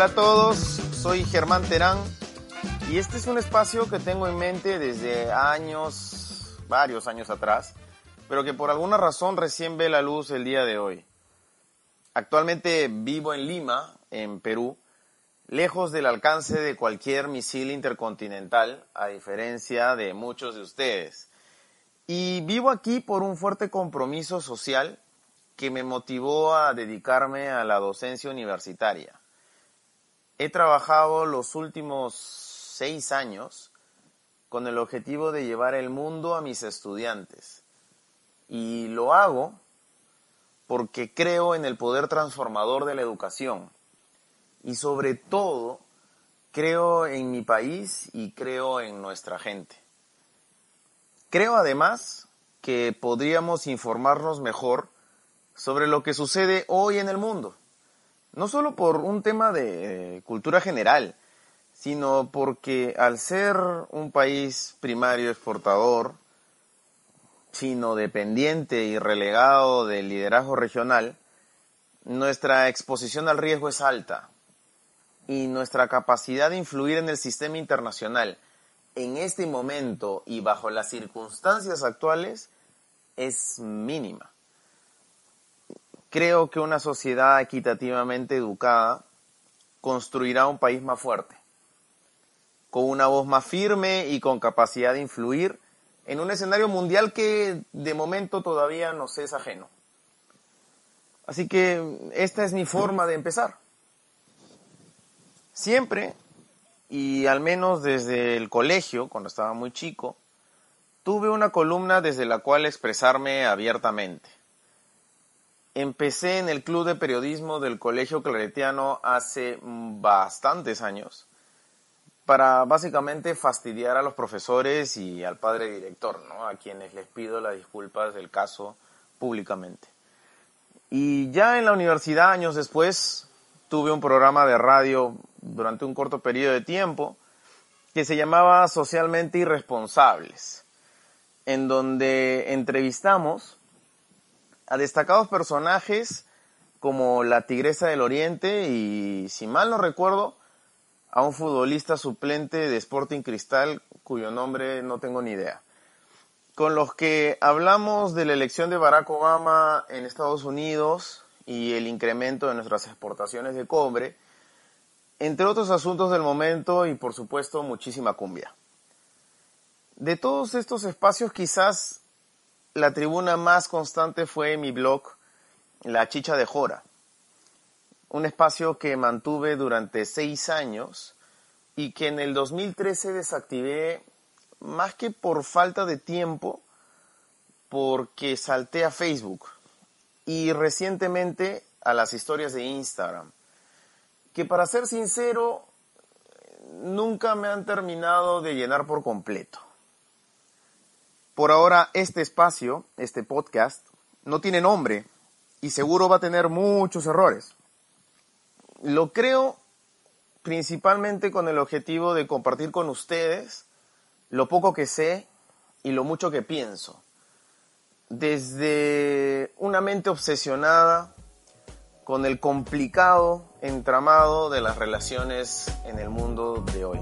Hola a todos, soy Germán Terán y este es un espacio que tengo en mente desde años, varios años atrás, pero que por alguna razón recién ve la luz el día de hoy. Actualmente vivo en Lima, en Perú, lejos del alcance de cualquier misil intercontinental, a diferencia de muchos de ustedes. Y vivo aquí por un fuerte compromiso social que me motivó a dedicarme a la docencia universitaria. He trabajado los últimos seis años con el objetivo de llevar el mundo a mis estudiantes. Y lo hago porque creo en el poder transformador de la educación. Y sobre todo, creo en mi país y creo en nuestra gente. Creo además que podríamos informarnos mejor sobre lo que sucede hoy en el mundo no solo por un tema de eh, cultura general, sino porque al ser un país primario exportador, sino dependiente y relegado del liderazgo regional, nuestra exposición al riesgo es alta y nuestra capacidad de influir en el sistema internacional en este momento y bajo las circunstancias actuales es mínima. Creo que una sociedad equitativamente educada construirá un país más fuerte, con una voz más firme y con capacidad de influir en un escenario mundial que de momento todavía nos es ajeno. Así que esta es mi forma de empezar. Siempre, y al menos desde el colegio, cuando estaba muy chico, tuve una columna desde la cual expresarme abiertamente. Empecé en el club de periodismo del Colegio Claretiano hace bastantes años para básicamente fastidiar a los profesores y al padre director, ¿no? a quienes les pido las disculpas del caso públicamente. Y ya en la universidad, años después, tuve un programa de radio durante un corto periodo de tiempo que se llamaba Socialmente Irresponsables, en donde entrevistamos a destacados personajes como la Tigresa del Oriente y, si mal no recuerdo, a un futbolista suplente de Sporting Cristal cuyo nombre no tengo ni idea. Con los que hablamos de la elección de Barack Obama en Estados Unidos y el incremento de nuestras exportaciones de cobre, entre otros asuntos del momento y por supuesto muchísima cumbia. De todos estos espacios quizás la tribuna más constante fue mi blog La Chicha de Jora, un espacio que mantuve durante seis años y que en el 2013 desactivé más que por falta de tiempo, porque salté a Facebook y recientemente a las historias de Instagram, que para ser sincero, nunca me han terminado de llenar por completo. Por ahora, este espacio, este podcast, no tiene nombre y seguro va a tener muchos errores. Lo creo principalmente con el objetivo de compartir con ustedes lo poco que sé y lo mucho que pienso. Desde una mente obsesionada con el complicado entramado de las relaciones en el mundo de hoy.